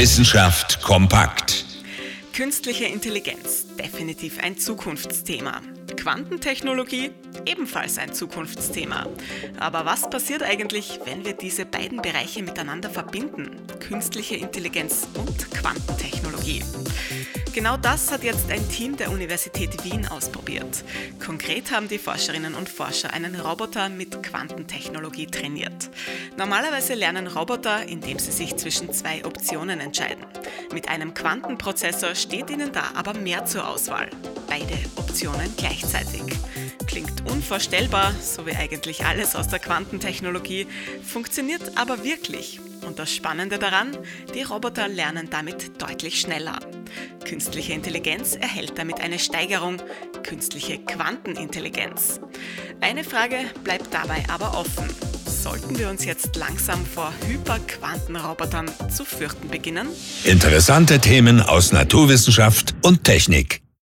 Wissenschaft kompakt. Künstliche Intelligenz, definitiv ein Zukunftsthema. Quantentechnologie, ebenfalls ein Zukunftsthema. Aber was passiert eigentlich, wenn wir diese beiden Bereiche miteinander verbinden? Künstliche Intelligenz und Quantentechnologie. Genau das hat jetzt ein Team der Universität Wien ausprobiert. Konkret haben die Forscherinnen und Forscher einen Roboter mit Quantentechnologie trainiert. Normalerweise lernen Roboter, indem sie sich zwischen zwei Optionen entscheiden. Mit einem Quantenprozessor steht ihnen da aber mehr zur Auswahl. Beide Optionen gleichzeitig. Klingt unvorstellbar, so wie eigentlich alles aus der Quantentechnologie, funktioniert aber wirklich. Und das Spannende daran, die Roboter lernen damit deutlich schneller. Künstliche Intelligenz erhält damit eine Steigerung, künstliche Quantenintelligenz. Eine Frage bleibt dabei aber offen. Sollten wir uns jetzt langsam vor Hyperquantenrobotern zu fürchten beginnen? Interessante Themen aus Naturwissenschaft und Technik.